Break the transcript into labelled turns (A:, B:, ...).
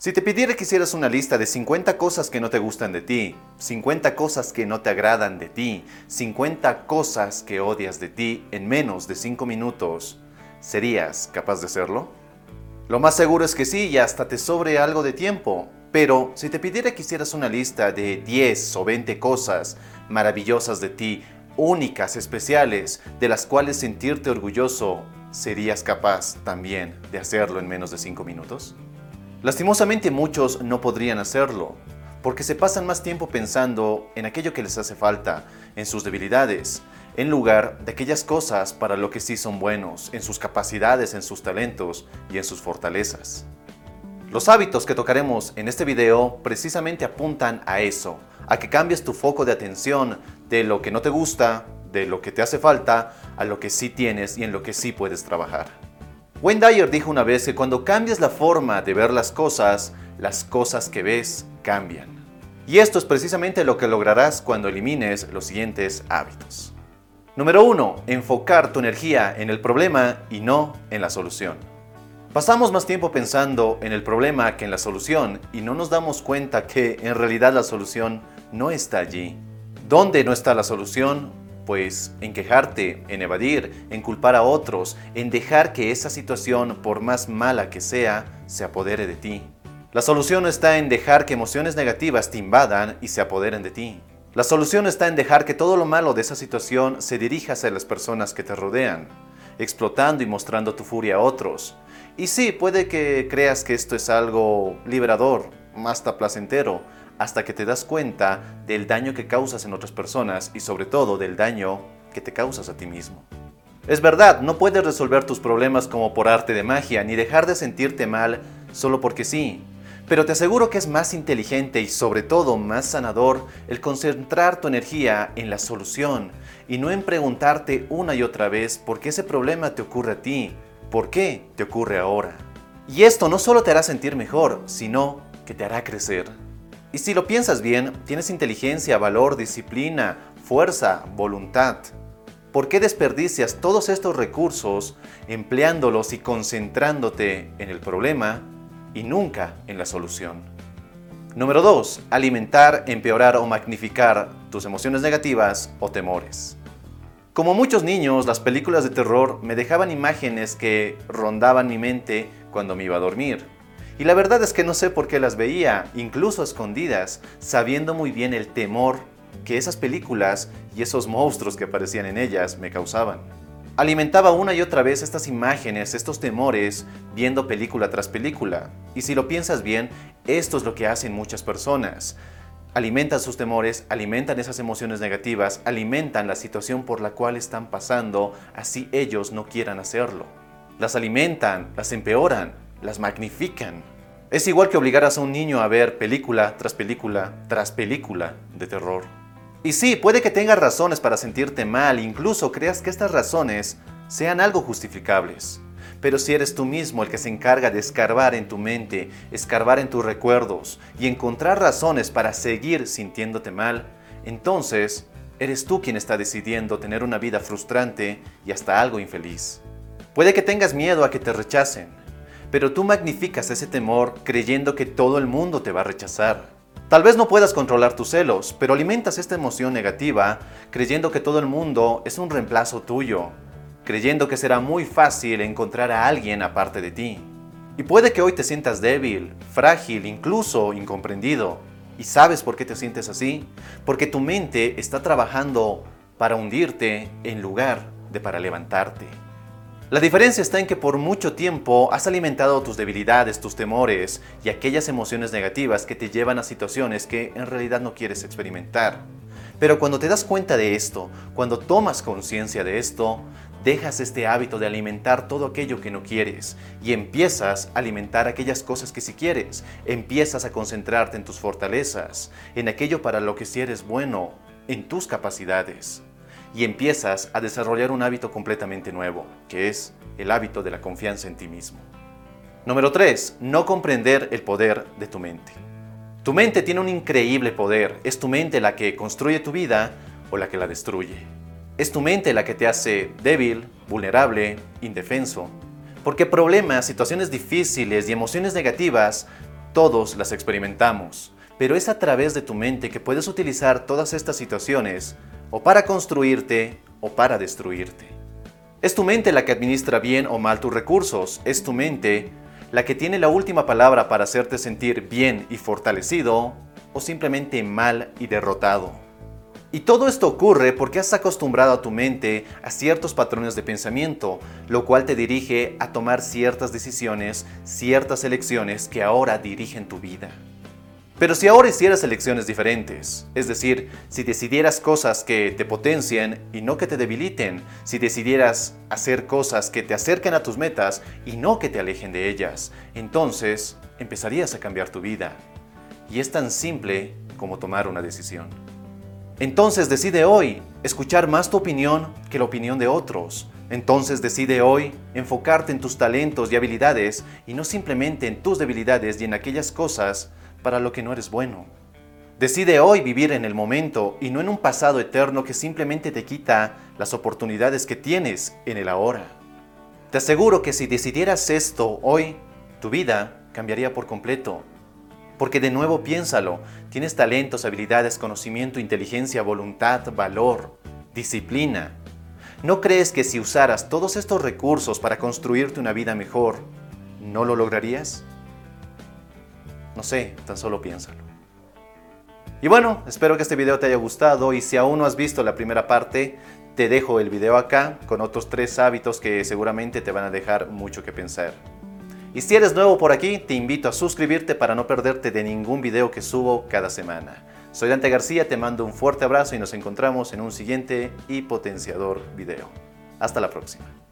A: Si te pidiera que hicieras una lista de 50 cosas que no te gustan de ti, 50 cosas que no te agradan de ti, 50 cosas que odias de ti en menos de 5 minutos, ¿serías capaz de hacerlo? Lo más seguro es que sí y hasta te sobre algo de tiempo. Pero si te pidiera que hicieras una lista de 10 o 20 cosas maravillosas de ti, únicas, especiales, de las cuales sentirte orgulloso, ¿serías capaz también de hacerlo en menos de 5 minutos? Lastimosamente muchos no podrían hacerlo, porque se pasan más tiempo pensando en aquello que les hace falta, en sus debilidades, en lugar de aquellas cosas para lo que sí son buenos, en sus capacidades, en sus talentos y en sus fortalezas. Los hábitos que tocaremos en este video precisamente apuntan a eso, a que cambies tu foco de atención de lo que no te gusta, de lo que te hace falta, a lo que sí tienes y en lo que sí puedes trabajar. Dyer dijo una vez que cuando cambias la forma de ver las cosas, las cosas que ves cambian. Y esto es precisamente lo que lograrás cuando elimines los siguientes hábitos. Número 1. Enfocar tu energía en el problema y no en la solución. Pasamos más tiempo pensando en el problema que en la solución y no nos damos cuenta que en realidad la solución no está allí. ¿Dónde no está la solución? Pues en quejarte, en evadir, en culpar a otros, en dejar que esa situación, por más mala que sea, se apodere de ti. La solución está en dejar que emociones negativas te invadan y se apoderen de ti. La solución está en dejar que todo lo malo de esa situación se dirija hacia las personas que te rodean, explotando y mostrando tu furia a otros. Y sí, puede que creas que esto es algo liberador, hasta placentero, hasta que te das cuenta del daño que causas en otras personas y sobre todo del daño que te causas a ti mismo. Es verdad, no puedes resolver tus problemas como por arte de magia, ni dejar de sentirte mal solo porque sí. Pero te aseguro que es más inteligente y sobre todo más sanador el concentrar tu energía en la solución y no en preguntarte una y otra vez por qué ese problema te ocurre a ti, por qué te ocurre ahora. Y esto no solo te hará sentir mejor, sino que te hará crecer. Y si lo piensas bien, tienes inteligencia, valor, disciplina, fuerza, voluntad. ¿Por qué desperdicias todos estos recursos empleándolos y concentrándote en el problema y nunca en la solución? Número 2. Alimentar, empeorar o magnificar tus emociones negativas o temores. Como muchos niños, las películas de terror me dejaban imágenes que rondaban mi mente cuando me iba a dormir. Y la verdad es que no sé por qué las veía, incluso escondidas, sabiendo muy bien el temor que esas películas y esos monstruos que aparecían en ellas me causaban. Alimentaba una y otra vez estas imágenes, estos temores, viendo película tras película. Y si lo piensas bien, esto es lo que hacen muchas personas. Alimentan sus temores, alimentan esas emociones negativas, alimentan la situación por la cual están pasando, así ellos no quieran hacerlo. Las alimentan, las empeoran, las magnifican. Es igual que obligaras a un niño a ver película tras película tras película de terror. Y sí, puede que tengas razones para sentirte mal, incluso creas que estas razones sean algo justificables. Pero si eres tú mismo el que se encarga de escarbar en tu mente, escarbar en tus recuerdos y encontrar razones para seguir sintiéndote mal, entonces eres tú quien está decidiendo tener una vida frustrante y hasta algo infeliz. Puede que tengas miedo a que te rechacen, pero tú magnificas ese temor creyendo que todo el mundo te va a rechazar. Tal vez no puedas controlar tus celos, pero alimentas esta emoción negativa creyendo que todo el mundo es un reemplazo tuyo, creyendo que será muy fácil encontrar a alguien aparte de ti. Y puede que hoy te sientas débil, frágil, incluso incomprendido. ¿Y sabes por qué te sientes así? Porque tu mente está trabajando para hundirte en lugar de para levantarte. La diferencia está en que por mucho tiempo has alimentado tus debilidades, tus temores y aquellas emociones negativas que te llevan a situaciones que en realidad no quieres experimentar. Pero cuando te das cuenta de esto, cuando tomas conciencia de esto, dejas este hábito de alimentar todo aquello que no quieres y empiezas a alimentar aquellas cosas que sí quieres. Empiezas a concentrarte en tus fortalezas, en aquello para lo que sí eres bueno, en tus capacidades y empiezas a desarrollar un hábito completamente nuevo, que es el hábito de la confianza en ti mismo. Número 3. No comprender el poder de tu mente. Tu mente tiene un increíble poder. Es tu mente la que construye tu vida o la que la destruye. Es tu mente la que te hace débil, vulnerable, indefenso. Porque problemas, situaciones difíciles y emociones negativas Todos las experimentamos, pero es a través de tu mente que puedes utilizar todas estas situaciones o para construirte o para destruirte. Es tu mente la que administra bien o mal tus recursos, es tu mente la que tiene la última palabra para hacerte sentir bien y fortalecido o simplemente mal y derrotado. Y todo esto ocurre porque has acostumbrado a tu mente a ciertos patrones de pensamiento, lo cual te dirige a tomar ciertas decisiones, ciertas elecciones que ahora dirigen tu vida. Pero si ahora hicieras elecciones diferentes, es decir, si decidieras cosas que te potencien y no que te debiliten, si decidieras hacer cosas que te acerquen a tus metas y no que te alejen de ellas, entonces empezarías a cambiar tu vida. Y es tan simple como tomar una decisión. Entonces decide hoy escuchar más tu opinión que la opinión de otros. Entonces decide hoy enfocarte en tus talentos y habilidades y no simplemente en tus debilidades y en aquellas cosas para lo que no eres bueno. Decide hoy vivir en el momento y no en un pasado eterno que simplemente te quita las oportunidades que tienes en el ahora. Te aseguro que si decidieras esto hoy, tu vida cambiaría por completo. Porque de nuevo piénsalo, tienes talentos, habilidades, conocimiento, inteligencia, voluntad, valor, disciplina. ¿No crees que si usaras todos estos recursos para construirte una vida mejor, no lo lograrías? No sé, tan solo piénsalo. Y bueno, espero que este video te haya gustado y si aún no has visto la primera parte, te dejo el video acá con otros tres hábitos que seguramente te van a dejar mucho que pensar. Y si eres nuevo por aquí, te invito a suscribirte para no perderte de ningún video que subo cada semana. Soy Dante García, te mando un fuerte abrazo y nos encontramos en un siguiente y potenciador video. Hasta la próxima.